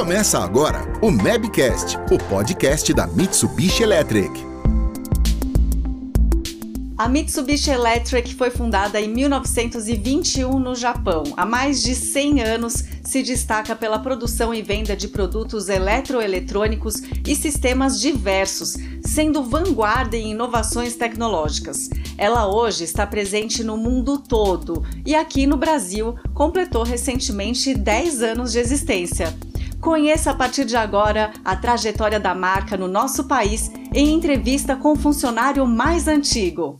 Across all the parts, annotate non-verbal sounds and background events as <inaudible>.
Começa agora o Mabcast, o podcast da Mitsubishi Electric. A Mitsubishi Electric foi fundada em 1921 no Japão. Há mais de 100 anos se destaca pela produção e venda de produtos eletroeletrônicos e sistemas diversos, sendo vanguarda em inovações tecnológicas. Ela hoje está presente no mundo todo e aqui no Brasil completou recentemente 10 anos de existência. Conheça a partir de agora a trajetória da marca no nosso país em entrevista com o funcionário mais antigo.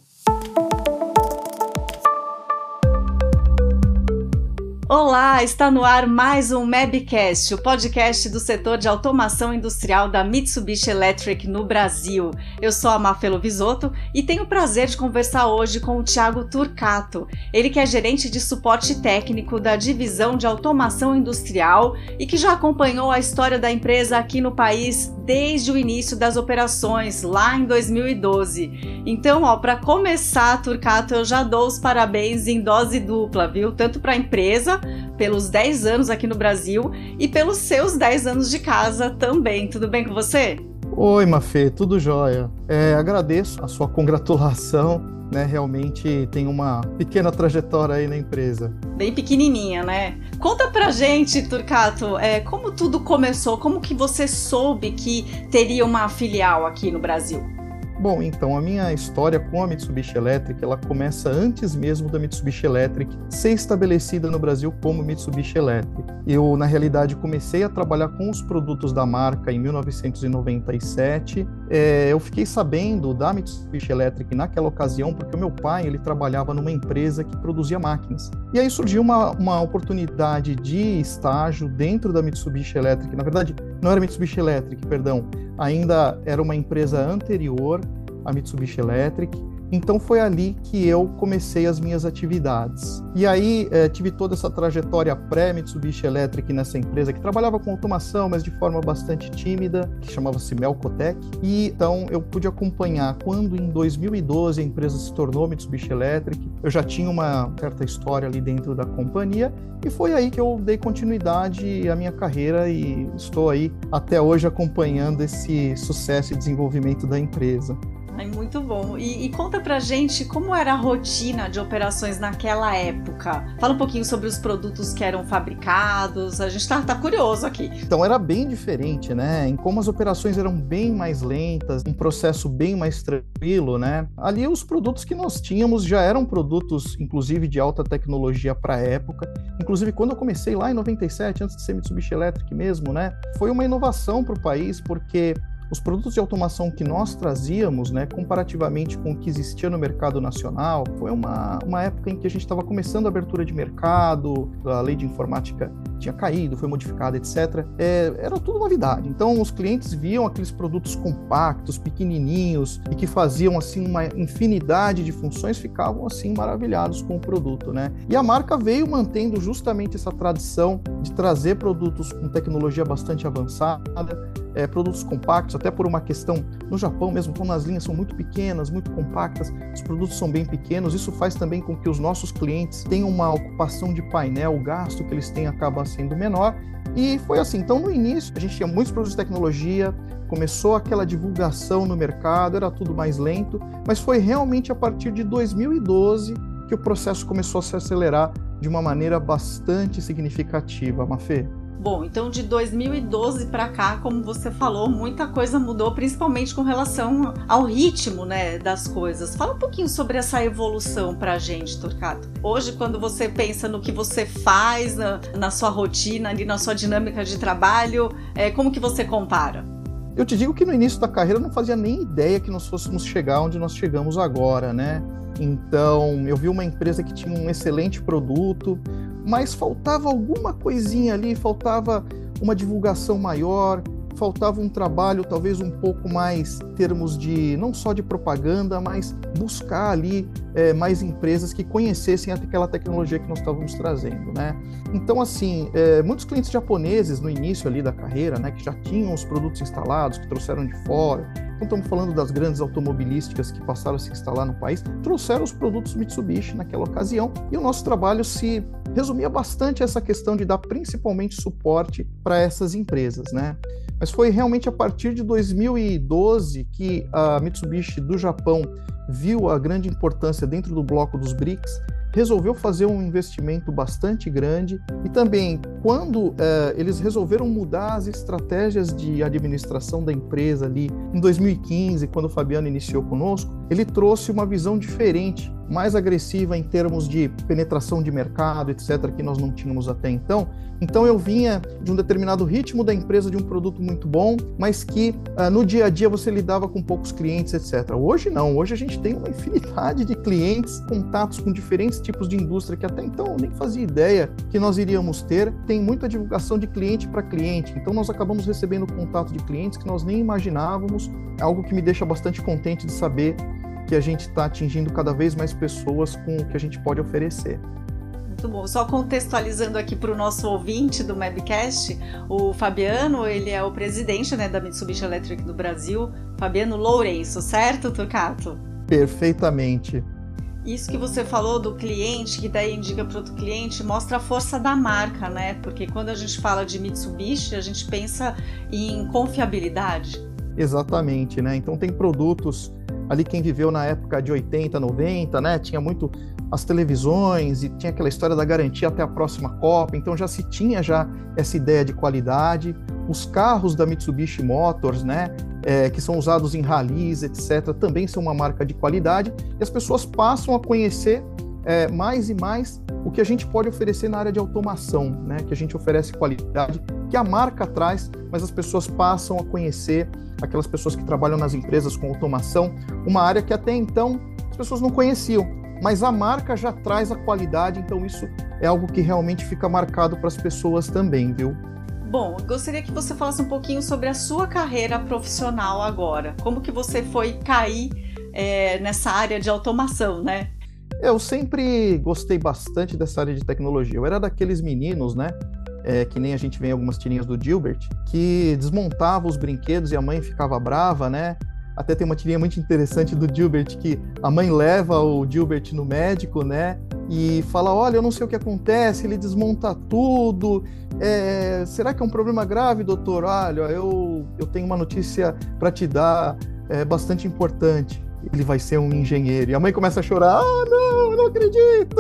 Olá, está no ar mais um Mabcast, o podcast do setor de automação industrial da Mitsubishi Electric no Brasil. Eu sou a Mafelo Visoto e tenho o prazer de conversar hoje com o Thiago Turcato. Ele que é gerente de suporte técnico da divisão de automação industrial e que já acompanhou a história da empresa aqui no país desde o início das operações, lá em 2012. Então, ó, para começar, Turcato, eu já dou os parabéns em dose dupla, viu? Tanto para a empresa pelos 10 anos aqui no Brasil e pelos seus 10 anos de casa também. Tudo bem com você? Oi, Mafê, tudo jóia. É, agradeço a sua congratulação. Né, realmente tem uma pequena trajetória aí na empresa. Bem pequenininha, né? Conta pra gente, Turcato, é, como tudo começou, como que você soube que teria uma filial aqui no Brasil? Bom, então a minha história com a Mitsubishi Electric, ela começa antes mesmo da Mitsubishi Electric ser estabelecida no Brasil como Mitsubishi Electric. Eu, na realidade, comecei a trabalhar com os produtos da marca em 1997. É, eu fiquei sabendo da Mitsubishi Electric naquela ocasião porque o meu pai, ele trabalhava numa empresa que produzia máquinas. E aí surgiu uma, uma oportunidade de estágio dentro da Mitsubishi Electric. Na verdade, não era Mitsubishi Electric, perdão, ainda era uma empresa anterior à Mitsubishi Electric, então foi ali que eu comecei as minhas atividades. E aí eh, tive toda essa trajetória pré-Mitsubishi Electric nessa empresa que trabalhava com automação, mas de forma bastante tímida, que chamava-se Melcotec. E então eu pude acompanhar quando em 2012 a empresa se tornou Mitsubishi Electric. Eu já tinha uma certa história ali dentro da companhia e foi aí que eu dei continuidade à minha carreira e estou aí até hoje acompanhando esse sucesso e desenvolvimento da empresa. Ai, muito bom. E, e, conta pra gente como era a rotina de operações naquela época. Fala um pouquinho sobre os produtos que eram fabricados. A gente tá, tá curioso aqui. Então era bem diferente, né? Em como as operações eram bem mais lentas, um processo bem mais tranquilo, né? Ali os produtos que nós tínhamos já eram produtos, inclusive, de alta tecnologia para a época. Inclusive, quando eu comecei lá em 97, antes de ser Mitsubishi Electric mesmo, né? Foi uma inovação para o país, porque os produtos de automação que nós trazíamos, né, comparativamente com o que existia no mercado nacional, foi uma, uma época em que a gente estava começando a abertura de mercado, a lei de informática tinha caído, foi modificada, etc. É, era tudo novidade. Então, os clientes viam aqueles produtos compactos, pequenininhos e que faziam assim uma infinidade de funções, ficavam assim maravilhados com o produto, né? E a marca veio mantendo justamente essa tradição de trazer produtos com tecnologia bastante avançada, é, produtos compactos, até por uma questão no Japão mesmo, como as linhas são muito pequenas, muito compactas, os produtos são bem pequenos, isso faz também com que os nossos clientes tenham uma ocupação de painel, o gasto que eles têm acaba sendo menor. E foi assim. Então, no início, a gente tinha muitos produtos de tecnologia, começou aquela divulgação no mercado, era tudo mais lento, mas foi realmente a partir de 2012 que o processo começou a se acelerar de uma maneira bastante significativa, Mafê. Bom, então de 2012 para cá, como você falou, muita coisa mudou, principalmente com relação ao ritmo, né, das coisas. Fala um pouquinho sobre essa evolução pra gente, Turcato. Hoje, quando você pensa no que você faz na, na sua rotina, ali na sua dinâmica de trabalho, é, como que você compara? Eu te digo que no início da carreira eu não fazia nem ideia que nós fôssemos chegar onde nós chegamos agora, né? Então, eu vi uma empresa que tinha um excelente produto, mas faltava alguma coisinha ali, faltava uma divulgação maior, faltava um trabalho talvez um pouco mais em termos de não só de propaganda, mas buscar ali é, mais empresas que conhecessem aquela tecnologia que nós estávamos trazendo, né? Então assim, é, muitos clientes japoneses no início ali da carreira, né, que já tinham os produtos instalados, que trouxeram de fora, então estamos falando das grandes automobilísticas que passaram a se instalar no país, trouxeram os produtos Mitsubishi naquela ocasião e o nosso trabalho se resumia bastante a essa questão de dar principalmente suporte para essas empresas, né? Mas foi realmente a partir de 2012 que a Mitsubishi do Japão viu a grande importância dentro do bloco dos BRICS resolveu fazer um investimento bastante grande e também quando eh, eles resolveram mudar as estratégias de administração da empresa ali em 2015, quando o Fabiano iniciou conosco, ele trouxe uma visão diferente, mais agressiva em termos de penetração de mercado, etc., que nós não tínhamos até então. Então eu vinha de um determinado ritmo da empresa de um produto muito bom, mas que uh, no dia a dia você lidava com poucos clientes, etc. Hoje não, hoje a gente tem uma infinidade de clientes, contatos com diferentes tipos de indústria que até então eu nem fazia ideia que nós iríamos ter. Tem muita divulgação de cliente para cliente, então nós acabamos recebendo contato de clientes que nós nem imaginávamos, é algo que me deixa bastante contente de saber que a gente está atingindo cada vez mais pessoas com o que a gente pode oferecer. Muito bom. Só contextualizando aqui para o nosso ouvinte do Mabcast, o Fabiano, ele é o presidente né, da Mitsubishi Electric do Brasil, Fabiano Lourenço, certo, Turcato? Perfeitamente. Isso que você falou do cliente, que daí indica para outro cliente, mostra a força da marca, né? Porque quando a gente fala de Mitsubishi, a gente pensa em confiabilidade. Exatamente, né? Então tem produtos ali quem viveu na época de 80, 90, né? Tinha muito as televisões e tinha aquela história da garantia até a próxima Copa, então já se tinha já essa ideia de qualidade. Os carros da Mitsubishi Motors, né, é, que são usados em rallies, etc., também são uma marca de qualidade e as pessoas passam a conhecer é, mais e mais o que a gente pode oferecer na área de automação, né, que a gente oferece qualidade, que a marca traz, mas as pessoas passam a conhecer aquelas pessoas que trabalham nas empresas com automação, uma área que até então as pessoas não conheciam, mas a marca já traz a qualidade, então isso é algo que realmente fica marcado para as pessoas também, viu? Bom, gostaria que você falasse um pouquinho sobre a sua carreira profissional agora. Como que você foi cair é, nessa área de automação, né? Eu sempre gostei bastante dessa área de tecnologia. Eu era daqueles meninos, né? é, que nem a gente vê em algumas tirinhas do Gilbert, que desmontava os brinquedos e a mãe ficava brava, né? Até tem uma tirinha muito interessante do Gilbert que a mãe leva o Gilbert no médico, né? E fala: Olha, eu não sei o que acontece, ele desmonta tudo. É, será que é um problema grave, doutor? Olha, eu, eu tenho uma notícia para te dar é, bastante importante ele vai ser um engenheiro. E a mãe começa a chorar: ah, não, eu não acredito.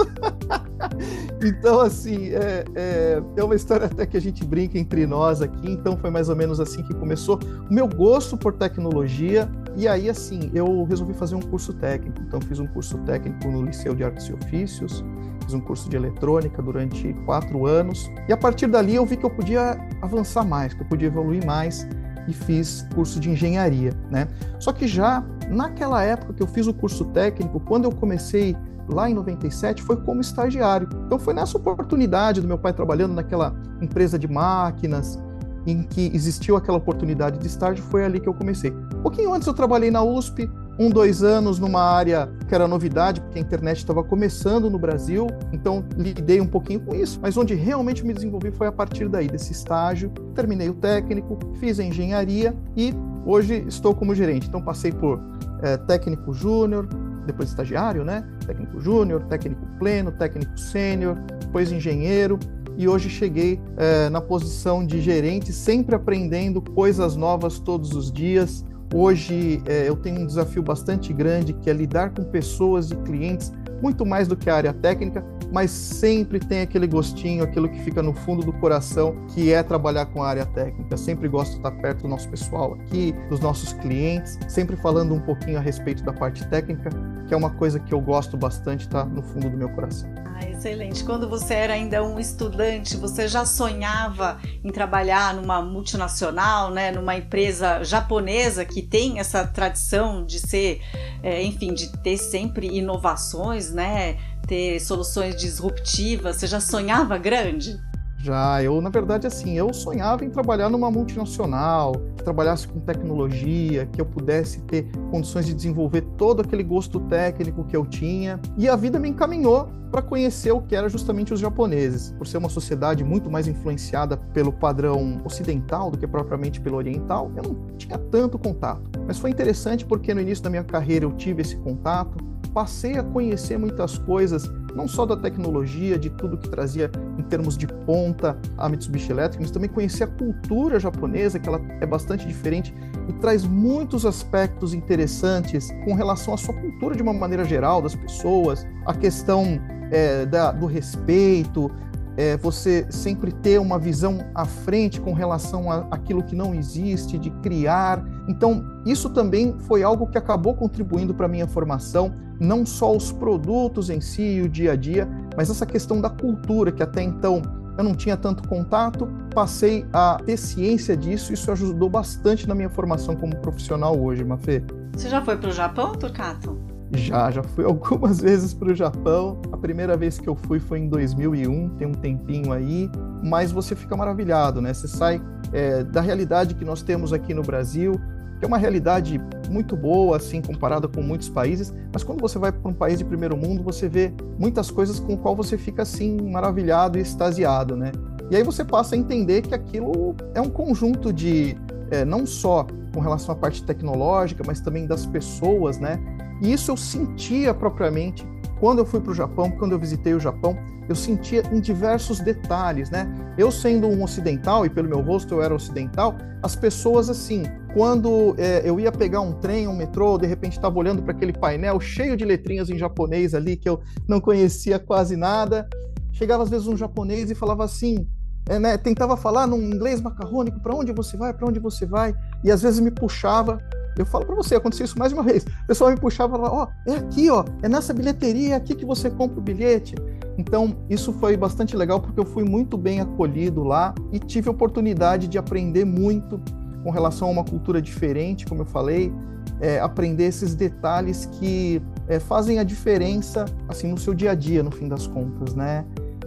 <laughs> então, assim, é, é, é, uma história até que a gente brinca entre nós aqui. Então, foi mais ou menos assim que começou o meu gosto por tecnologia. E aí, assim, eu resolvi fazer um curso técnico. Então, fiz um curso técnico no Liceu de Artes e Ofícios, fiz um curso de eletrônica durante quatro anos. E a partir dali, eu vi que eu podia avançar mais, que eu podia evoluir mais e fiz curso de engenharia, né? Só que já naquela época que eu fiz o curso técnico, quando eu comecei lá em 97, foi como estagiário. Então foi nessa oportunidade do meu pai trabalhando naquela empresa de máquinas, em que existiu aquela oportunidade de estágio, foi ali que eu comecei. Um pouquinho antes eu trabalhei na USP, um, dois anos numa área que era novidade, porque a internet estava começando no Brasil, então lidei um pouquinho com isso, mas onde realmente me desenvolvi foi a partir daí, desse estágio. Terminei o técnico, fiz a engenharia e hoje estou como gerente. Então passei por é, técnico júnior, depois estagiário, né? Técnico júnior, técnico pleno, técnico sênior, depois engenheiro, e hoje cheguei é, na posição de gerente, sempre aprendendo coisas novas todos os dias, Hoje é, eu tenho um desafio bastante grande que é lidar com pessoas e clientes muito mais do que a área técnica, mas sempre tem aquele gostinho, aquilo que fica no fundo do coração, que é trabalhar com a área técnica. Sempre gosto de estar perto do nosso pessoal aqui, dos nossos clientes, sempre falando um pouquinho a respeito da parte técnica, que é uma coisa que eu gosto bastante, está no fundo do meu coração. Ah, excelente. Quando você era ainda um estudante, você já sonhava em trabalhar numa multinacional, né, numa empresa japonesa que tem essa tradição de ser, é, enfim, de ter sempre inovações, né, ter soluções disruptivas. Você já sonhava grande? Já, eu, na verdade, assim, eu sonhava em trabalhar numa multinacional, que trabalhasse com tecnologia, que eu pudesse ter condições de desenvolver todo aquele gosto técnico que eu tinha. E a vida me encaminhou para conhecer o que era justamente os japoneses. Por ser uma sociedade muito mais influenciada pelo padrão ocidental do que propriamente pelo oriental, eu não tinha tanto contato. Mas foi interessante porque no início da minha carreira eu tive esse contato, passei a conhecer muitas coisas, não só da tecnologia, de tudo que trazia em termos de ponta a Mitsubishi Electric, mas também conhecer a cultura japonesa, que ela é bastante diferente e traz muitos aspectos interessantes com relação à sua cultura de uma maneira geral, das pessoas, a questão é, da, do respeito, é, você sempre ter uma visão à frente com relação a aquilo que não existe, de criar. Então, isso também foi algo que acabou contribuindo para a minha formação, não só os produtos em si e o dia a dia, mas essa questão da cultura, que até então eu não tinha tanto contato, passei a ter ciência disso, isso ajudou bastante na minha formação como profissional hoje, Mafê. Você já foi para o Japão, Turcato? Já, já fui <laughs> algumas vezes para o Japão. A primeira vez que eu fui foi em 2001, tem um tempinho aí, mas você fica maravilhado, né? Você sai é, da realidade que nós temos aqui no Brasil, que é uma realidade muito boa, assim, comparada com muitos países, mas quando você vai para um país de primeiro mundo, você vê muitas coisas com o qual você fica, assim, maravilhado e extasiado, né? E aí você passa a entender que aquilo é um conjunto de, é, não só com relação à parte tecnológica, mas também das pessoas, né? E isso eu sentia propriamente quando eu fui para o Japão, quando eu visitei o Japão, eu sentia em diversos detalhes, né? Eu sendo um ocidental, e pelo meu rosto eu era ocidental, as pessoas assim, quando é, eu ia pegar um trem, um metrô, de repente estava olhando para aquele painel cheio de letrinhas em japonês ali, que eu não conhecia quase nada, chegava às vezes um japonês e falava assim, é, né, tentava falar num inglês macarrônico, para onde você vai, para onde você vai, e às vezes me puxava eu falo para você, aconteceu isso mais uma vez. O pessoal me puxava falava, ó, oh, é aqui, ó, é nessa bilheteria, é aqui que você compra o bilhete. Então, isso foi bastante legal porque eu fui muito bem acolhido lá e tive a oportunidade de aprender muito com relação a uma cultura diferente, como eu falei, é, aprender esses detalhes que é, fazem a diferença assim no seu dia a dia, no fim das contas, né?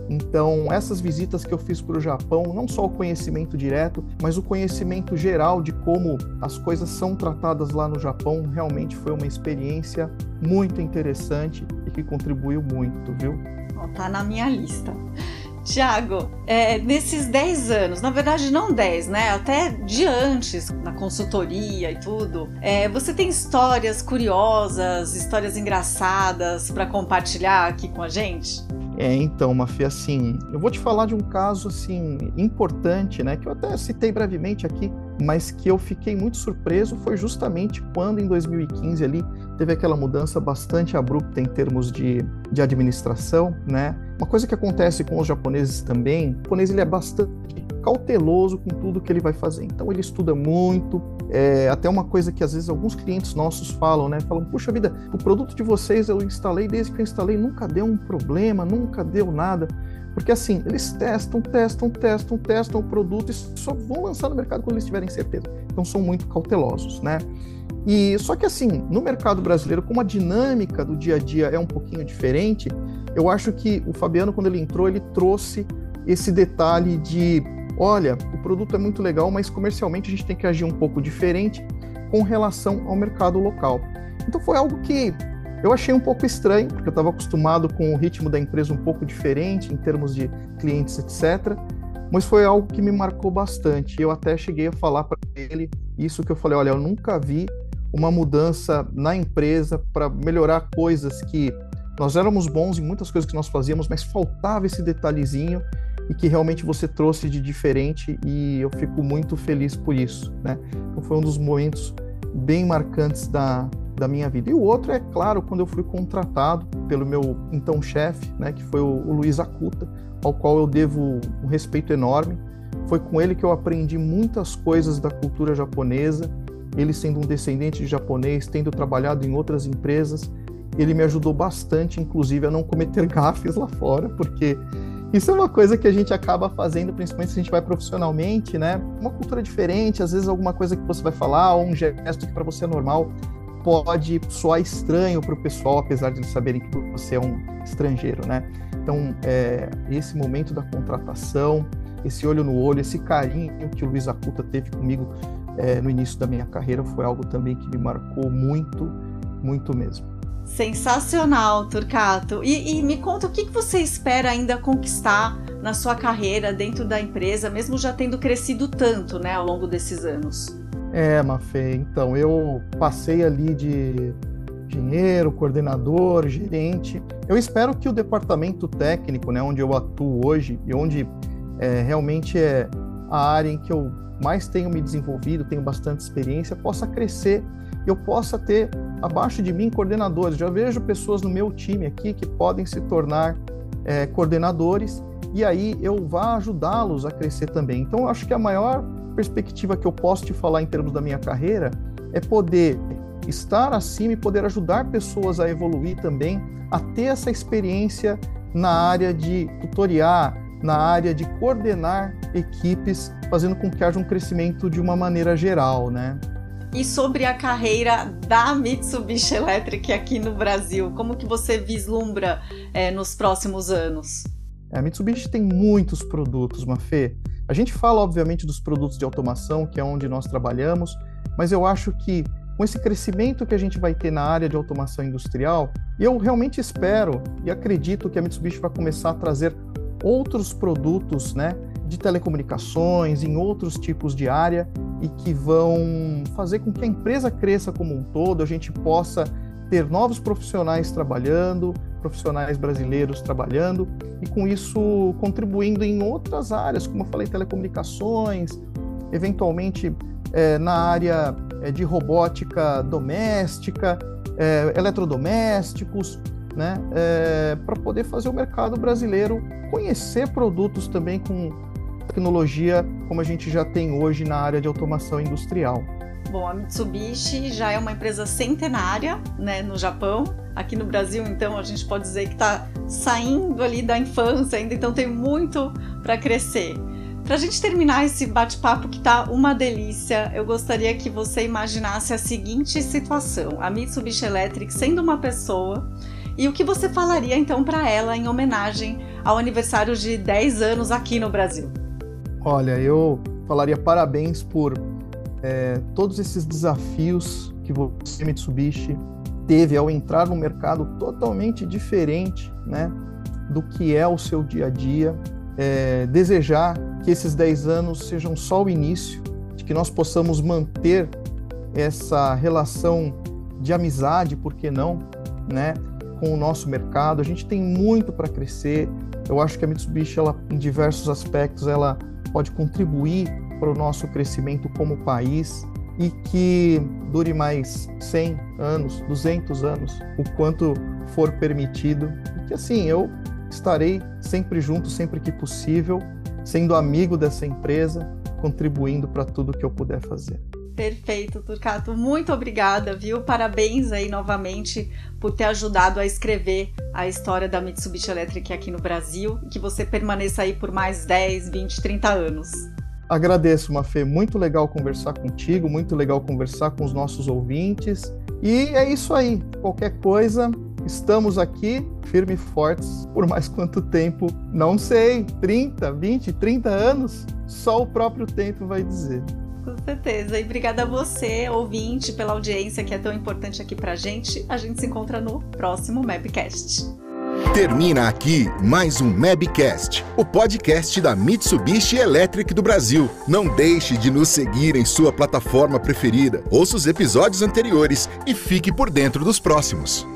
Então, essas visitas que eu fiz para o Japão, não só o conhecimento direto, mas o conhecimento geral de como as coisas são tratadas lá no Japão, realmente foi uma experiência muito interessante e que contribuiu muito, viu? Tá na minha lista. Tiago, é, nesses 10 anos, na verdade não 10, né? Até de antes, na consultoria e tudo, é, você tem histórias curiosas, histórias engraçadas para compartilhar aqui com a gente? É, então, Mafia, assim, eu vou te falar de um caso, assim, importante, né, que eu até citei brevemente aqui, mas que eu fiquei muito surpreso foi justamente quando, em 2015, ali, teve aquela mudança bastante abrupta em termos de, de administração, né, uma coisa que acontece com os japoneses também, o japonês, ele é bastante cauteloso com tudo que ele vai fazer. Então ele estuda muito, é até uma coisa que às vezes alguns clientes nossos falam, né? Falam, puxa vida, o produto de vocês eu instalei, desde que eu instalei nunca deu um problema, nunca deu nada. Porque assim, eles testam, testam, testam, testam o produto e só vão lançar no mercado quando eles tiverem certeza. Então são muito cautelosos, né? E só que assim, no mercado brasileiro, como a dinâmica do dia a dia é um pouquinho diferente, eu acho que o Fabiano, quando ele entrou, ele trouxe esse detalhe de olha, o produto é muito legal, mas comercialmente a gente tem que agir um pouco diferente com relação ao mercado local. Então foi algo que eu achei um pouco estranho, porque eu estava acostumado com o ritmo da empresa um pouco diferente em termos de clientes, etc. Mas foi algo que me marcou bastante. Eu até cheguei a falar para ele isso que eu falei, olha, eu nunca vi uma mudança na empresa para melhorar coisas que nós éramos bons em muitas coisas que nós fazíamos, mas faltava esse detalhezinho e que realmente você trouxe de diferente e eu fico muito feliz por isso, né? Então foi um dos momentos bem marcantes da, da minha vida. E o outro é claro quando eu fui contratado pelo meu então chefe, né, que foi o, o Luiz Acuta, ao qual eu devo um respeito enorme. Foi com ele que eu aprendi muitas coisas da cultura japonesa. Ele sendo um descendente de japonês, tendo trabalhado em outras empresas, ele me ajudou bastante, inclusive, a não cometer <laughs> gafes lá fora, porque isso é uma coisa que a gente acaba fazendo, principalmente se a gente vai profissionalmente, né? Uma cultura diferente, às vezes alguma coisa que você vai falar, ou um gesto que para você é normal, pode soar estranho para o pessoal, apesar de eles saberem que você é um estrangeiro, né? Então, é, esse momento da contratação, esse olho no olho, esse carinho que o Luiz Acuta teve comigo é, no início da minha carreira foi algo também que me marcou muito, muito mesmo. Sensacional, Turcato. E, e, me conta o que você espera ainda conquistar na sua carreira dentro da empresa, mesmo já tendo crescido tanto né, ao longo desses anos. É, Mafê, então eu passei ali de engenheiro, coordenador, gerente. Eu espero que o departamento técnico, né, onde eu atuo hoje e onde é, realmente é a área em que eu mais tenho me desenvolvido, tenho bastante experiência, possa crescer eu possa ter abaixo de mim coordenadores. Já vejo pessoas no meu time aqui que podem se tornar é, coordenadores e aí eu vá ajudá-los a crescer também. Então, acho que a maior perspectiva que eu posso te falar em termos da minha carreira é poder estar acima e poder ajudar pessoas a evoluir também, a ter essa experiência na área de tutoriar, na área de coordenar equipes, fazendo com que haja um crescimento de uma maneira geral, né? E sobre a carreira da Mitsubishi Electric aqui no Brasil, como que você vislumbra é, nos próximos anos? É, a Mitsubishi tem muitos produtos, Mafê. A gente fala, obviamente, dos produtos de automação, que é onde nós trabalhamos, mas eu acho que com esse crescimento que a gente vai ter na área de automação industrial, eu realmente espero e acredito que a Mitsubishi vai começar a trazer outros produtos, né, de telecomunicações, em outros tipos de área e que vão fazer com que a empresa cresça como um todo, a gente possa ter novos profissionais trabalhando, profissionais brasileiros trabalhando e com isso contribuindo em outras áreas, como eu falei, telecomunicações, eventualmente é, na área é, de robótica doméstica, é, eletrodomésticos, né, é, para poder fazer o mercado brasileiro conhecer produtos também com tecnologia como a gente já tem hoje na área de automação industrial. Bom, a Mitsubishi já é uma empresa centenária né, no Japão. Aqui no Brasil, então, a gente pode dizer que está saindo ali da infância ainda, então tem muito para crescer. Para a gente terminar esse bate-papo que tá uma delícia, eu gostaria que você imaginasse a seguinte situação: a Mitsubishi Electric sendo uma pessoa e o que você falaria então para ela em homenagem ao aniversário de 10 anos aqui no Brasil? Olha, eu falaria parabéns por é, todos esses desafios que você, Mitsubishi, teve ao entrar no mercado totalmente diferente né, do que é o seu dia a dia é, desejar que esses 10 anos sejam só o início, de que nós possamos manter essa relação de amizade, por que não, né, com o nosso mercado. A gente tem muito para crescer. Eu acho que a Mitsubishi, ela, em diversos aspectos, ela pode contribuir para o nosso crescimento como país e que dure mais 100 anos, 200 anos, o quanto for permitido. E que assim, eu estarei sempre junto, sempre que possível, sendo amigo dessa empresa, contribuindo para tudo que eu puder fazer. Perfeito, Turcato. Muito obrigada, viu? Parabéns aí novamente por ter ajudado a escrever a história da Mitsubishi Electric aqui no Brasil e que você permaneça aí por mais 10, 20, 30 anos. Agradeço, Mafê. Muito legal conversar contigo, muito legal conversar com os nossos ouvintes. E é isso aí. Qualquer coisa, Estamos aqui firmes e fortes por mais quanto tempo? Não sei, 30, 20, 30 anos? Só o próprio tempo vai dizer. Com certeza. E obrigada a você, ouvinte, pela audiência que é tão importante aqui pra gente. A gente se encontra no próximo Mapcast. Termina aqui mais um Mabcast, o podcast da Mitsubishi Electric do Brasil. Não deixe de nos seguir em sua plataforma preferida, ouça os episódios anteriores e fique por dentro dos próximos.